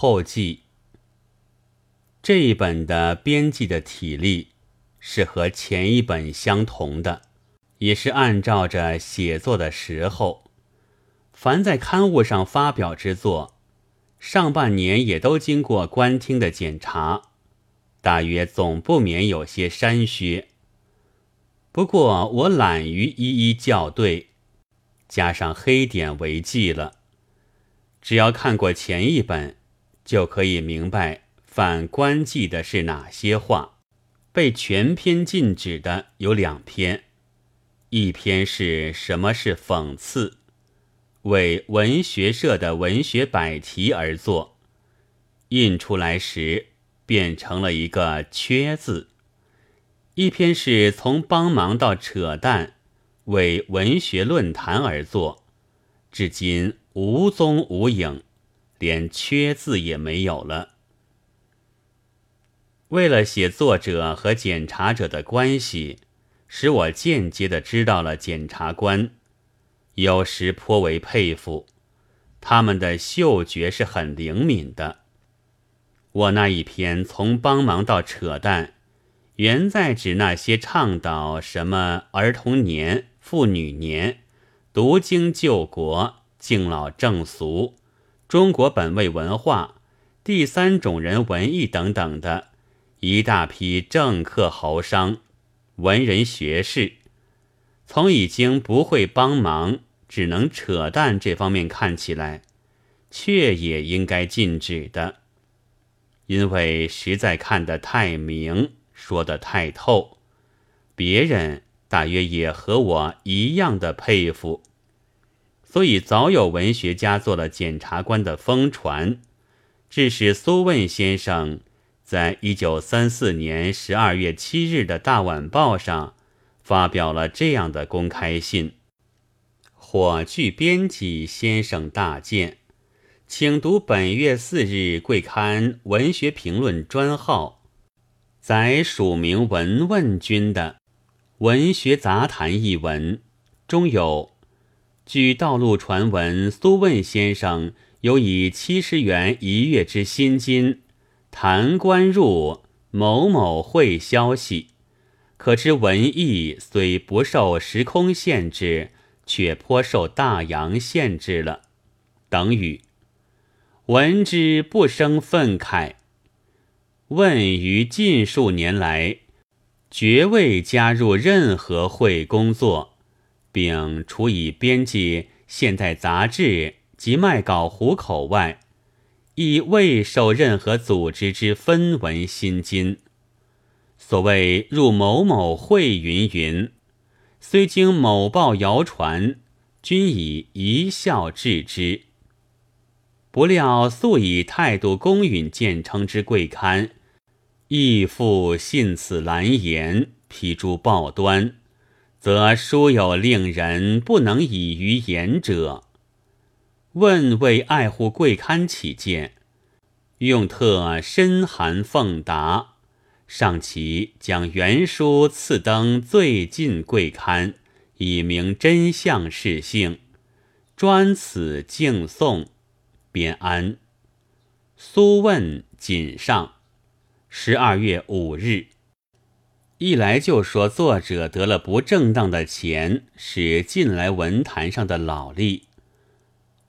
后记。这一本的编辑的体例是和前一本相同的，也是按照着写作的时候，凡在刊物上发表之作，上半年也都经过官厅的检查，大约总不免有些删削。不过我懒于一一校对，加上黑点为记了。只要看过前一本，就可以明白。反观记的是哪些话？被全篇禁止的有两篇，一篇是什么是讽刺，为文学社的文学百题而作，印出来时变成了一个缺字；一篇是从帮忙到扯淡，为文学论坛而作，至今无踪无影，连缺字也没有了。为了写作者和检查者的关系，使我间接的知道了检察官，有时颇为佩服，他们的嗅觉是很灵敏的。我那一篇从帮忙到扯淡，原在指那些倡导什么儿童年、妇女年、读经救国、敬老正俗、中国本位文化、第三种人文艺等等的。一大批政客、豪商、文人学士，从已经不会帮忙，只能扯淡这方面看起来，却也应该禁止的，因为实在看得太明，说得太透，别人大约也和我一样的佩服，所以早有文学家做了检察官的疯传，致使苏问先生。在一九三四年十二月七日的大晚报上，发表了这样的公开信：“火炬编辑先生大见，请读本月四日贵刊文学评论专号，载署名文问君的《文学杂谈》一文，中有据道路传闻，苏问先生有以七十元一月之薪金。”谈官入某某会消息，可知文艺虽不受时空限制，却颇受大洋限制了。等语闻之不生愤慨。问于近数年来，绝未加入任何会工作，并除以编辑现代杂志及卖稿糊口外。亦未受任何组织之分文薪金。所谓入某某会云云，虽经某报谣传，均以一笑置之。不料素以态度公允见称之贵刊，亦复信此蓝言，批诸报端，则殊有令人不能以于言者。问为爱护贵刊起见，用特深函奉达，上其将原书赐登最近贵刊，以明真相事性，专此敬送，便安。苏问谨上。十二月五日，一来就说作者得了不正当的钱，是近来文坛上的老例。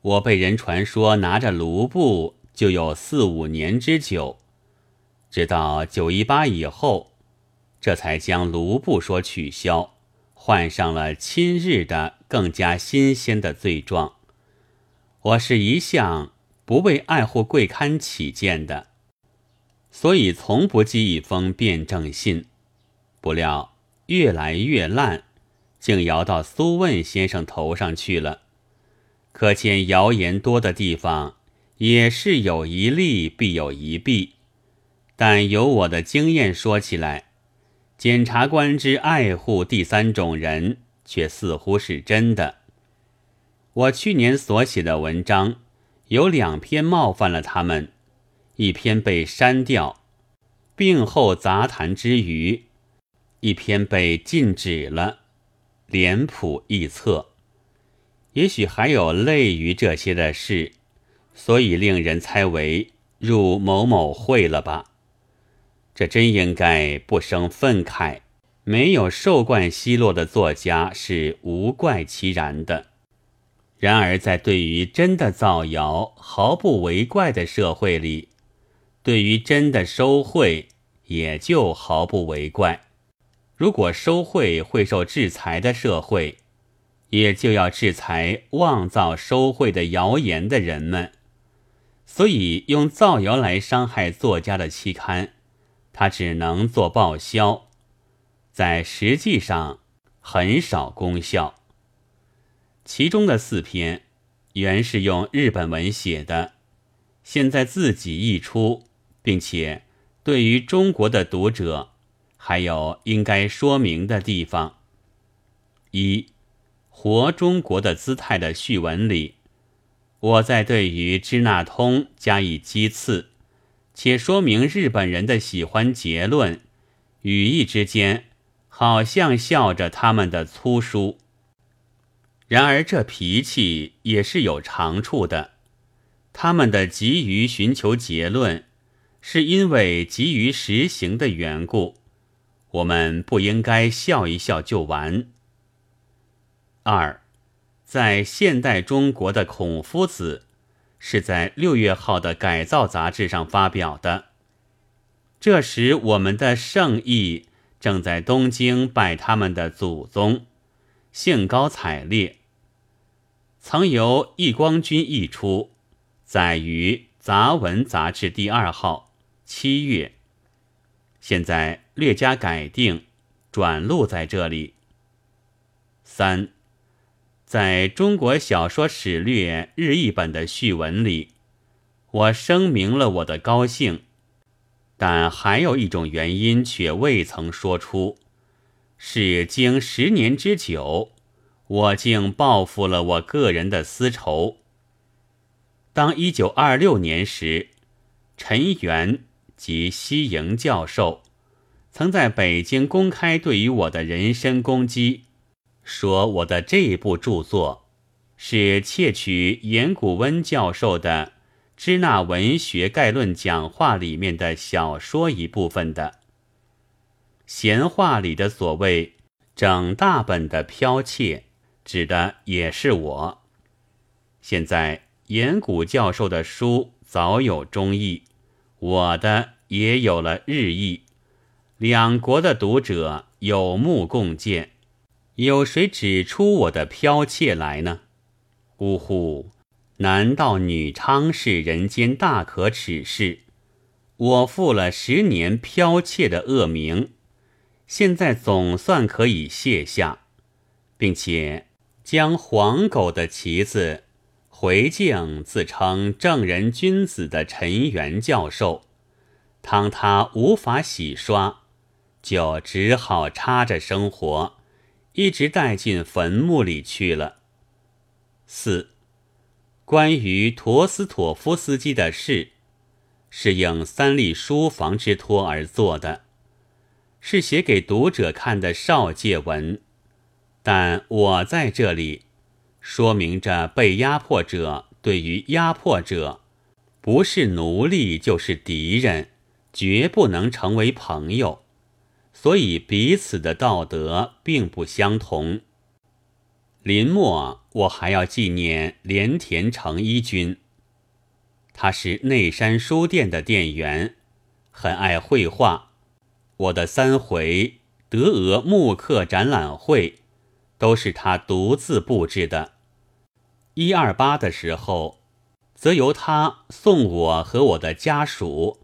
我被人传说拿着卢布就有四五年之久，直到九一八以后，这才将卢布说取消，换上了亲日的更加新鲜的罪状。我是一向不为爱护贵刊起见的，所以从不寄一封辩证信。不料越来越烂，竟摇到苏问先生头上去了。可见谣言多的地方，也是有一利必有一弊。但由我的经验说起来，检察官之爱护第三种人，却似乎是真的。我去年所写的文章，有两篇冒犯了他们，一篇被删掉，病后杂谈之余，一篇被禁止了，脸谱一册。也许还有类于这些的事，所以令人猜为入某某会了吧？这真应该不生愤慨。没有受惯奚落的作家是无怪其然的。然而，在对于真的造谣毫不为怪的社会里，对于真的收贿也就毫不为怪。如果收贿会受制裁的社会，也就要制裁妄造收贿的谣言的人们。所以，用造谣来伤害作家的期刊，他只能做报销。在实际上很少功效。其中的四篇原是用日本文写的，现在自己译出，并且对于中国的读者还有应该说明的地方。一活中国的姿态的序文里，我在对于支那通加以讥刺，且说明日本人的喜欢结论，语义之间。好像笑着他们的粗疏，然而这脾气也是有长处的。他们的急于寻求结论，是因为急于实行的缘故。我们不应该笑一笑就完。二，在现代中国的孔夫子，是在六月号的改造杂志上发表的。这时我们的圣意。正在东京拜他们的祖宗，兴高采烈。曾由易光君译出，载于《杂文》杂志第二号，七月。现在略加改定，转录在这里。三，在中国小说史略日译本的序文里，我声明了我的高兴。但还有一种原因却未曾说出，是经十年之久，我竟报复了我个人的私仇。当一九二六年时，陈元及西营教授曾在北京公开对于我的人身攻击，说我的这部著作是窃取严古温教授的。支那文学概论讲话里面的小说一部分的闲话里的所谓整大本的剽窃，指的也是我。现在岩谷教授的书早有中译，我的也有了日益，两国的读者有目共见，有谁指出我的剽窃来呢？呜呼！难道女娼是人间大可耻事？我负了十年剽窃的恶名，现在总算可以卸下，并且将黄狗的旗子回敬自称正人君子的陈元教授。当他无法洗刷，就只好插着生活，一直带进坟墓里去了。四。关于陀思妥夫斯基的事，是应三立书房之托而做的，是写给读者看的少介文。但我在这里说明着，被压迫者对于压迫者，不是奴隶就是敌人，绝不能成为朋友，所以彼此的道德并不相同。临末，我还要纪念连田成一君。他是内山书店的店员，很爱绘画。我的三回德俄木刻展览会，都是他独自布置的。一二八的时候，则由他送我和我的家属，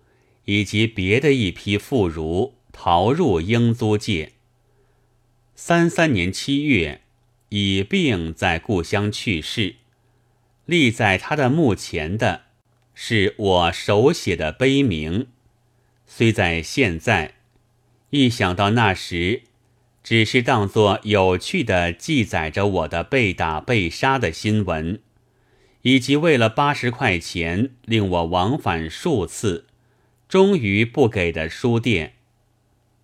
以及别的一批妇孺逃入英租界。三三年七月。以病在故乡去世，立在他的墓前的，是我手写的碑铭。虽在现在，一想到那时，只是当作有趣的记载着我的被打被杀的新闻，以及为了八十块钱令我往返数次，终于不给的书店，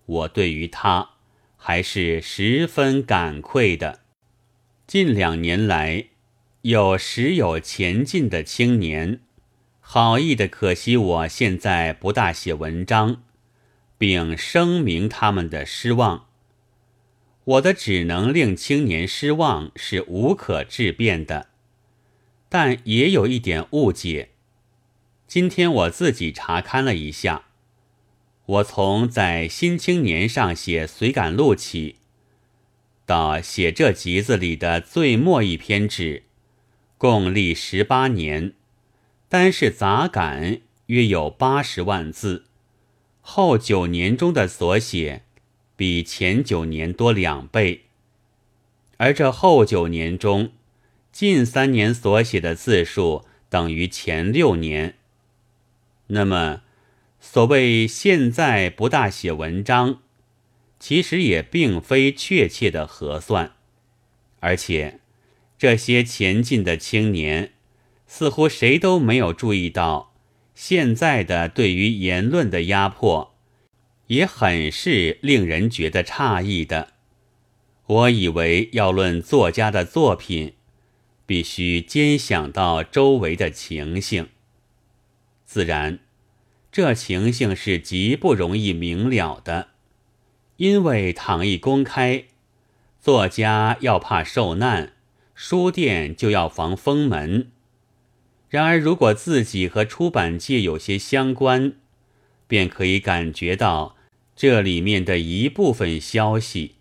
我对于他还是十分感愧的。近两年来，有时有前进的青年，好意的，可惜我现在不大写文章，并声明他们的失望。我的只能令青年失望是无可置辩的，但也有一点误解。今天我自己查看了一下，我从在《新青年》上写随感录起，到写这集子里的最末一篇纸，共历十八年。单是杂感约有八十万字，后九年中的所写比前九年多两倍，而这后九年中，近三年所写的字数等于前六年。那么，所谓现在不大写文章，其实也并非确切的核算，而且这些前进的青年。似乎谁都没有注意到，现在的对于言论的压迫，也很是令人觉得诧异的。我以为要论作家的作品，必须兼想到周围的情形。自然，这情形是极不容易明了的，因为倘一公开，作家要怕受难，书店就要防封门。然而，如果自己和出版界有些相关，便可以感觉到这里面的一部分消息。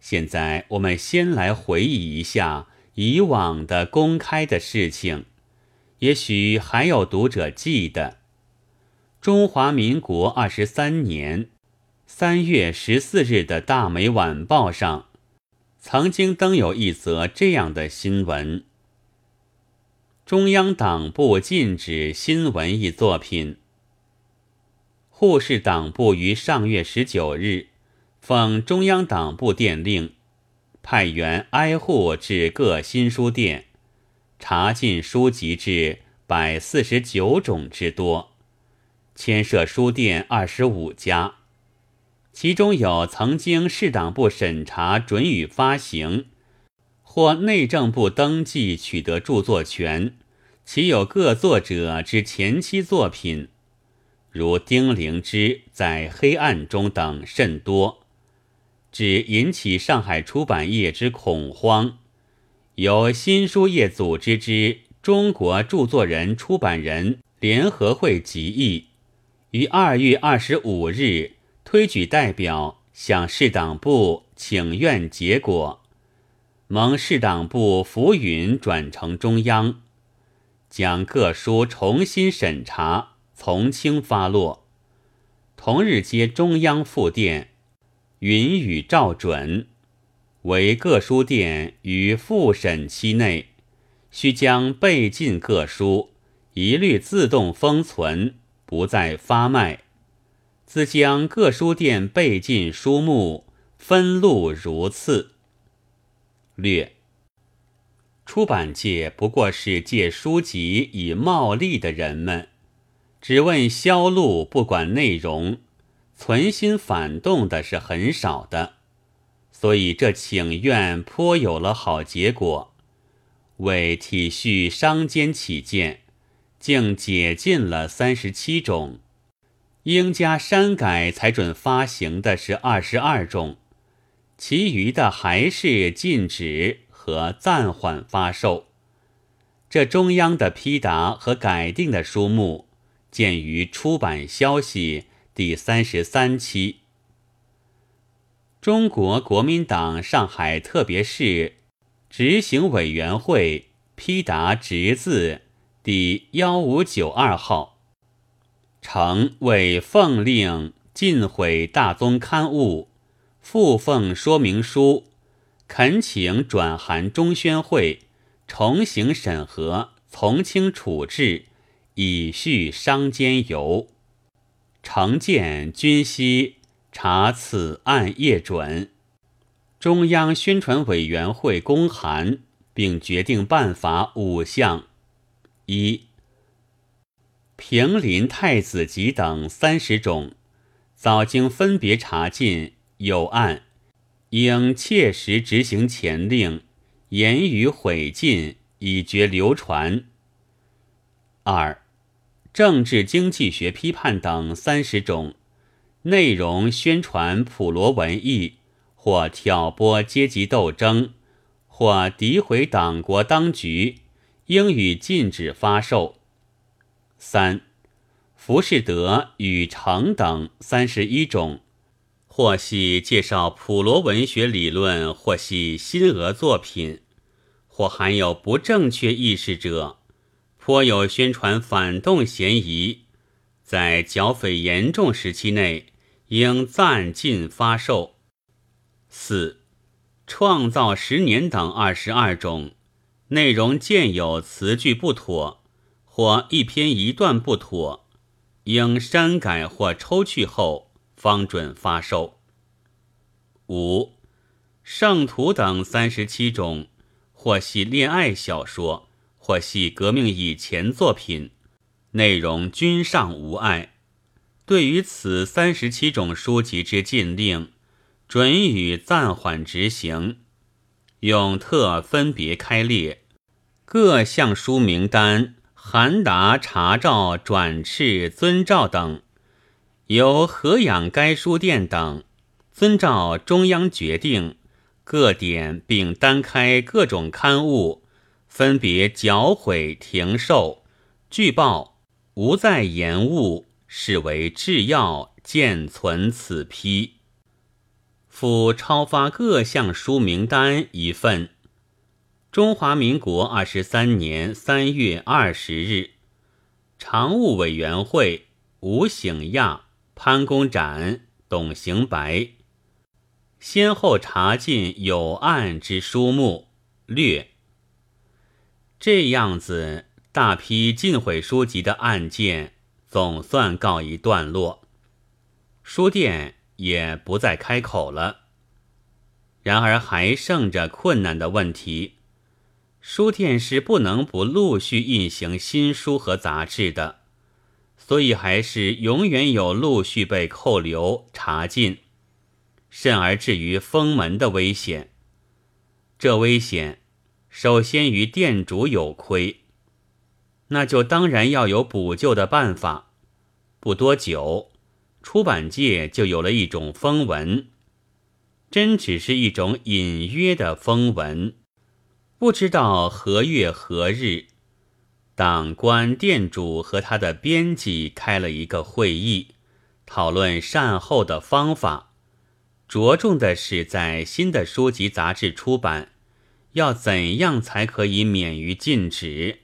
现在，我们先来回忆一下以往的公开的事情，也许还有读者记得：中华民国二十三年三月十四日的大美晚报上，曾经登有一则这样的新闻。中央党部禁止新文艺作品。沪市党部于上月十九日，奉中央党部电令，派员挨户至各新书店，查禁书籍至百四十九种之多，牵涉书店二十五家，其中有曾经市党部审查准予发行。或内政部登记取得著作权，其有各作者之前期作品，如丁灵之在《黑暗中》等甚多，只引起上海出版业之恐慌。由新书业组织之中国著作人出版人联合会集议，于二月二十五日推举代表向市党部请愿结果。蒙市党部浮云转呈中央，将各书重新审查，从轻发落。同日接中央复电，允予照准，为各书店于复审期内，须将被禁各书一律自动封存，不再发卖。自将各书店被禁书目分录如次。略，出版界不过是借书籍以冒利的人们，只问销路，不管内容，存心反动的是很少的，所以这请愿颇有了好结果。为体恤商间起见，竟解禁了三十七种，应加删改才准发行的是二十二种。其余的还是禁止和暂缓发售。这中央的批答和改定的书目，见于《出版消息》第三十三期。中国国民党上海特别市执行委员会批答直字第幺五九二号，呈为奉令尽毁大宗刊物。附奉说明书，恳请转函中宣会，重行审核，从轻处置，以叙商间由。呈见均悉查此案业准。中央宣传委员会公函，并决定办法五项：一、平林太子集等三十种，早经分别查禁。有案，应切实执行前令，言语毁禁，以绝流传。二，政治经济学批判等三十种，内容宣传普罗文艺，或挑拨阶级斗争，或诋毁党国当局，应予禁止发售。三。浮士德与成等三十一种，或系介绍普罗文学理论，或系新俄作品，或含有不正确意识者，颇有宣传反动嫌疑，在剿匪严重时期内，应暂禁发售。四，创造十年等二十二种，内容见有词句不妥，或一篇一段不妥。应删改或抽去后方准发售。五，圣徒等三十七种，或系恋爱小说，或系革命以前作品，内容均尚无碍。对于此三十七种书籍之禁令，准予暂缓执行。永特分别开列各项书名单。函达、查照、转敕、遵照等，由合养该书店等遵照中央决定，各点并单开各种刊物，分别缴毁停售，据报无再延误，视为制要，见存此批。附超发各项书名单一份。中华民国二十三年三月二十日，常务委员会吴醒亚、潘公展、董行白先后查禁有案之书目，略。这样子，大批禁毁书籍的案件总算告一段落，书店也不再开口了。然而，还剩着困难的问题。书店是不能不陆续印行新书和杂志的，所以还是永远有陆续被扣留、查禁，甚而至于封门的危险。这危险，首先于店主有亏，那就当然要有补救的办法。不多久，出版界就有了一种风闻，真只是一种隐约的风闻。不知道何月何日，党官店主和他的编辑开了一个会议，讨论善后的方法。着重的是在新的书籍杂志出版，要怎样才可以免于禁止？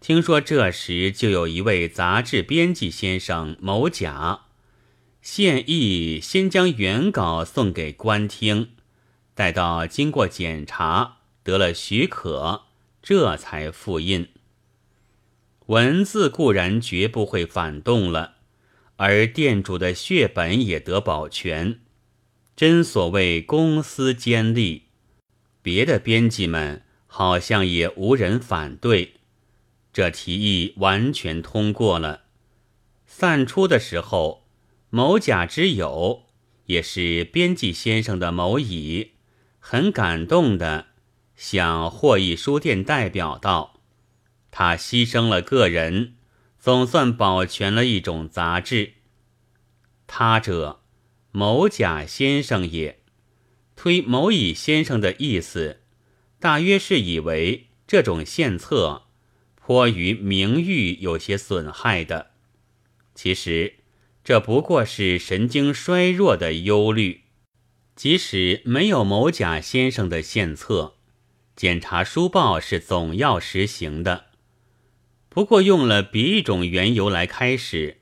听说这时就有一位杂志编辑先生某甲，现意先将原稿送给官听，待到经过检查。得了许可，这才复印。文字固然绝不会反动了，而店主的血本也得保全。真所谓公私兼利，别的编辑们好像也无人反对，这提议完全通过了。散出的时候，某甲之友，也是编辑先生的某乙，很感动的。向获益书店代表道：“他牺牲了个人，总算保全了一种杂志。他者，某甲先生也。推某乙先生的意思，大约是以为这种献策颇于名誉有些损害的。其实，这不过是神经衰弱的忧虑。即使没有某甲先生的献策。”检查书报是总要实行的，不过用了别一种缘由来开始。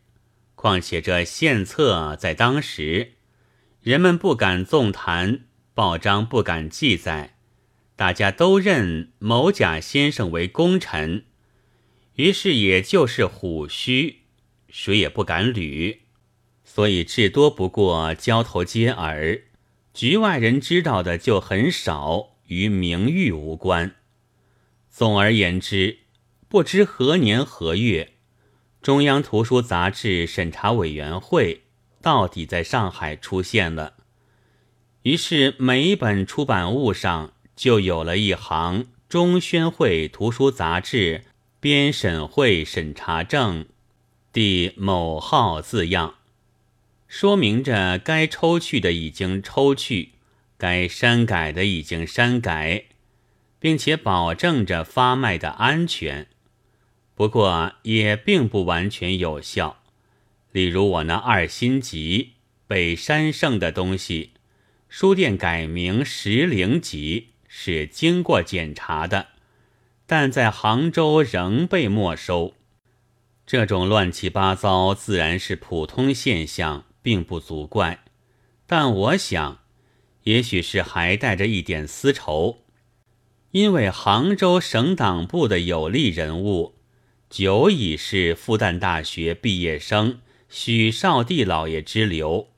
况且这献策在当时，人们不敢纵谈，报章不敢记载，大家都认某甲先生为功臣，于是也就是虎须，谁也不敢捋，所以至多不过交头接耳，局外人知道的就很少。与名誉无关。总而言之，不知何年何月，中央图书杂志审查委员会到底在上海出现了。于是每一本出版物上就有了一行“中宣会图书杂志编审会审查证第某号字样，说明着该抽去的已经抽去，该删改的已经删改，并且保证着发卖的安全。不过也并不完全有效。例如我那二星集被删剩的东西，书店改名石灵集是经过检查的，但在杭州仍被没收。这种乱七八糟自然是普通现象，并不足怪。但我想，也许是还带着一点私仇，因为杭州省党部的有力人物，久已是复旦大学毕业生。许少帝老爷之流，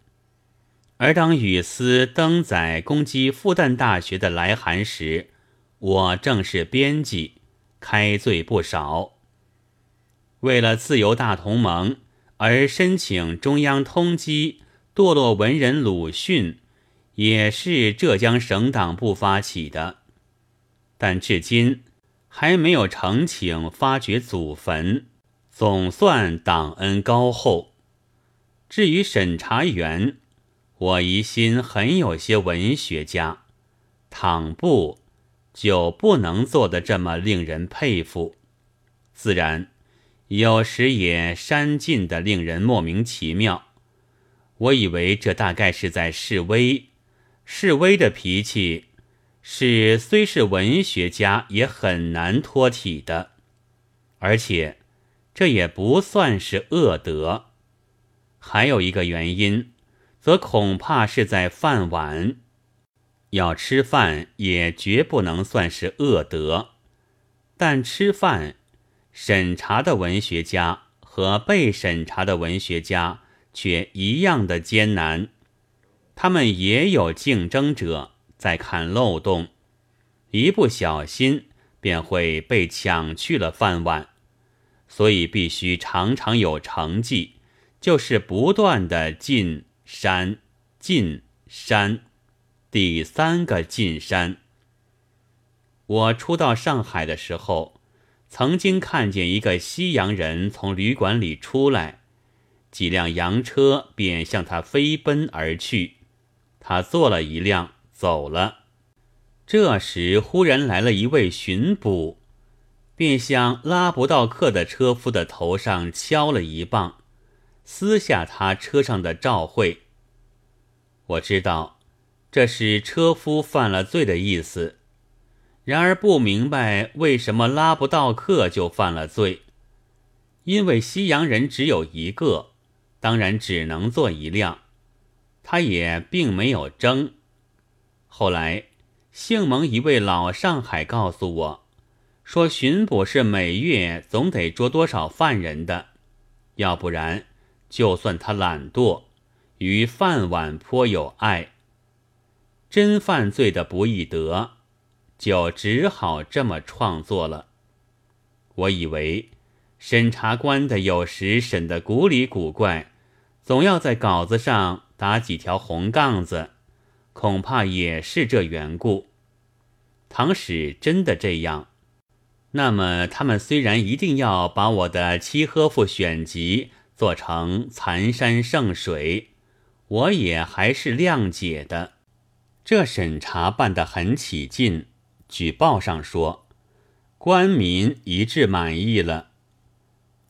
而当雨丝登载攻击复旦大学的来函时，我正是编辑，开罪不少。为了自由大同盟而申请中央通缉堕落文人鲁迅，也是浙江省党部发起的，但至今还没有呈请发掘祖坟，总算党恩高厚。至于审查员，我疑心很有些文学家，倘不就不能做得这么令人佩服。自然，有时也煽尽的令人莫名其妙。我以为这大概是在示威，示威的脾气是虽是文学家也很难脱体的，而且这也不算是恶德。还有一个原因，则恐怕是在饭碗。要吃饭也绝不能算是恶德，但吃饭，审查的文学家和被审查的文学家却一样的艰难。他们也有竞争者在看漏洞，一不小心便会被抢去了饭碗，所以必须常常有成绩。就是不断的进山，进山，第三个进山。我初到上海的时候，曾经看见一个西洋人从旅馆里出来，几辆洋车便向他飞奔而去，他坐了一辆走了。这时忽然来了一位巡捕，便向拉不到客的车夫的头上敲了一棒。撕下他车上的照会。我知道这是车夫犯了罪的意思，然而不明白为什么拉不到客就犯了罪。因为西洋人只有一个，当然只能坐一辆，他也并没有争。后来姓蒙一位老上海告诉我，说巡捕是每月总得捉多少犯人的，要不然。就算他懒惰，与饭碗颇有爱，真犯罪的不易得，就只好这么创作了。我以为审查官的有时审得古里古怪，总要在稿子上打几条红杠子，恐怕也是这缘故。倘使真的这样，那么他们虽然一定要把我的契诃夫选集。做成残山剩水，我也还是谅解的。这审查办得很起劲。举报上说，官民一致满意了。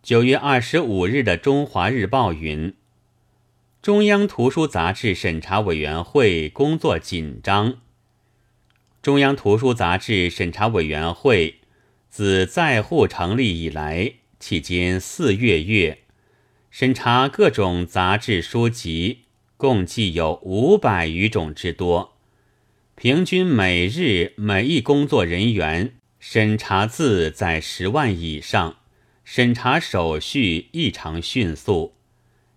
九月二十五日的《中华日报》云：中央图书杂志审查委员会工作紧张。中央图书杂志审查委员会自在沪成立以来，迄今四月月。审查各种杂志书籍，共计有五百余种之多，平均每日每一工作人员审查字在十万以上，审查手续异常迅速，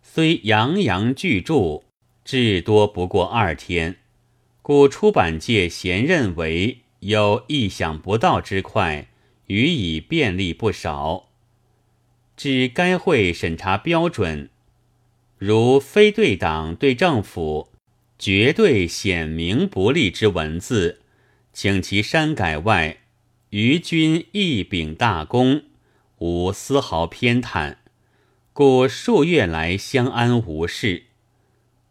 虽洋洋巨著，至多不过二天，故出版界咸认为有意想不到之快，予以便利不少。指该会审查标准，如非对党对政府绝对显明不利之文字，请其删改外，于君一秉大功，无丝毫偏袒。故数月来相安无事。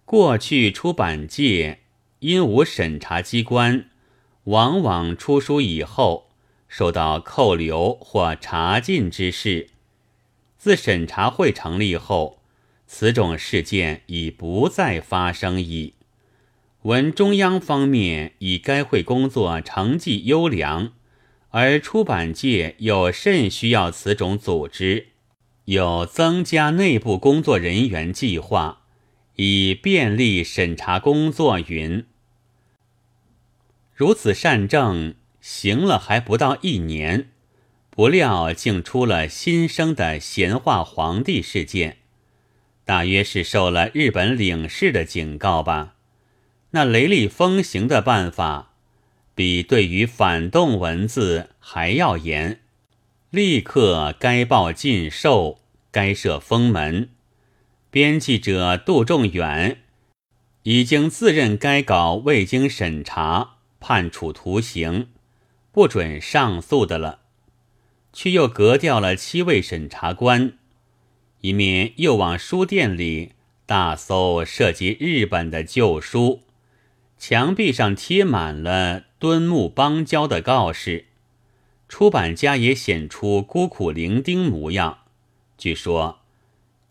过去出版界因无审查机关，往往出书以后受到扣留或查禁之事。自审查会成立后，此种事件已不再发生矣。闻中央方面以该会工作成绩优良，而出版界又甚需要此种组织。有增加内部工作人员计划，以便利审查工作。云如此善政行了还不到一年，不料竟出了新生的闲话皇帝事件，大约是受了日本领事的警告吧。那雷厉风行的办法，比对于反动文字还要严。立刻该报禁售，该设封门。编辑者杜仲远已经自认该稿未经审查，判处徒刑，不准上诉的了，却又革掉了七位审查官，一面又往书店里大搜涉及日本的旧书，墙壁上贴满了敦木邦交的告示。出版家也显出孤苦伶仃模样。据说，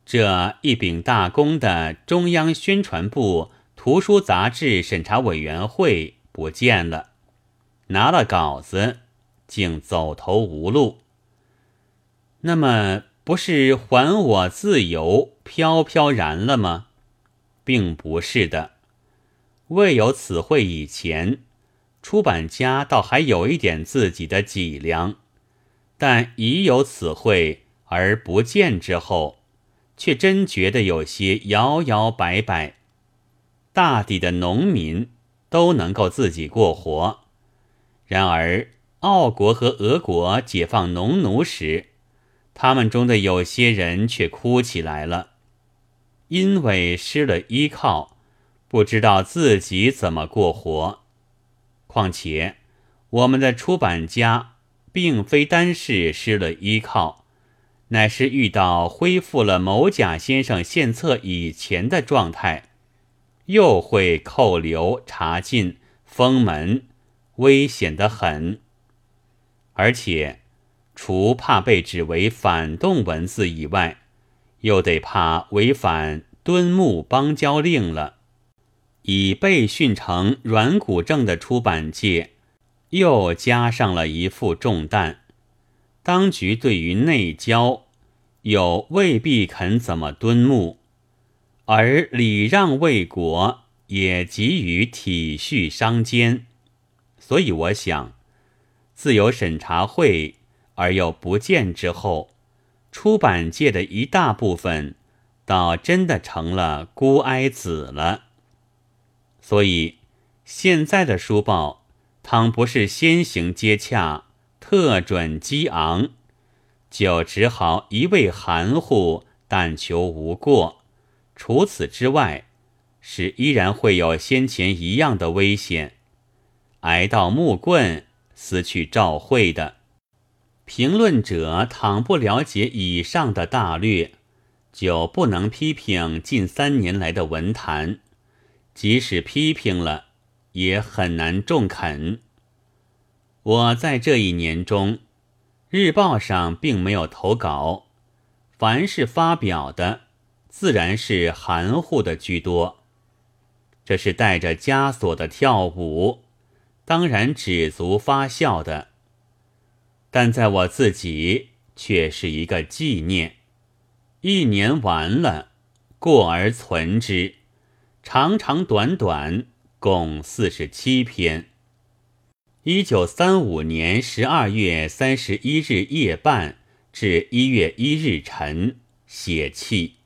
这一柄大功的中央宣传部图书杂志审查委员会不见了，拿了稿子，竟走投无路。那么，不是还我自由飘飘然了吗？并不是的，未有此会以前。出版家倒还有一点自己的脊梁，但已有此会而不见之后，却真觉得有些摇摇摆摆。大抵的农民都能够自己过活，然而奥国和俄国解放农奴时，他们中的有些人却哭起来了，因为失了依靠，不知道自己怎么过活。况且，我们的出版家并非单是失了依靠，乃是遇到恢复了某甲先生献策以前的状态，又会扣留、查禁、封门，危险得很。而且，除怕被指为反动文字以外，又得怕违反敦睦邦交令了。已被训成软骨症的出版界，又加上了一副重担。当局对于内交，又未必肯怎么敦睦，而礼让为国，也急于体恤商间。所以我想，自由审查会而又不见之后，出版界的一大部分，倒真的成了孤哀子了。所以，现在的书报，倘不是先行接洽，特准激昂，就只好一味含糊，但求无过。除此之外，是依然会有先前一样的危险，挨到木棍，撕去照会的。评论者倘不了解以上的大略，就不能批评近三年来的文坛。即使批评了，也很难中肯。我在这一年中，日报上并没有投稿，凡是发表的，自然是含糊的居多。这是带着枷锁的跳舞，当然止足发笑的。但在我自己，却是一个纪念。一年完了，过而存之。长长短短共四十七篇。一九三五年十二月三十一日夜半至一月一日晨写弃。